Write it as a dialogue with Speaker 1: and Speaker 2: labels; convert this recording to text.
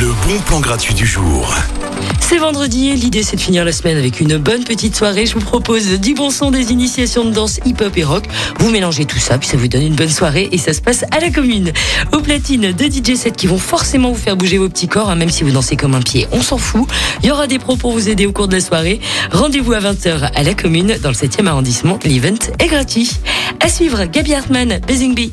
Speaker 1: Le bon plan gratuit du jour.
Speaker 2: C'est vendredi et l'idée c'est de finir la semaine avec une bonne petite soirée. Je vous propose du bon son, des initiations de danse hip-hop et rock. Vous mélangez tout ça, puis ça vous donne une bonne soirée et ça se passe à la commune. Au platine, deux DJ sets qui vont forcément vous faire bouger vos petits corps, hein, même si vous dansez comme un pied, on s'en fout. Il y aura des pros pour vous aider au cours de la soirée. Rendez-vous à 20h à la commune, dans le 7e arrondissement. L'event est gratuit. À suivre, Gabi Hartmann, Basing Bee.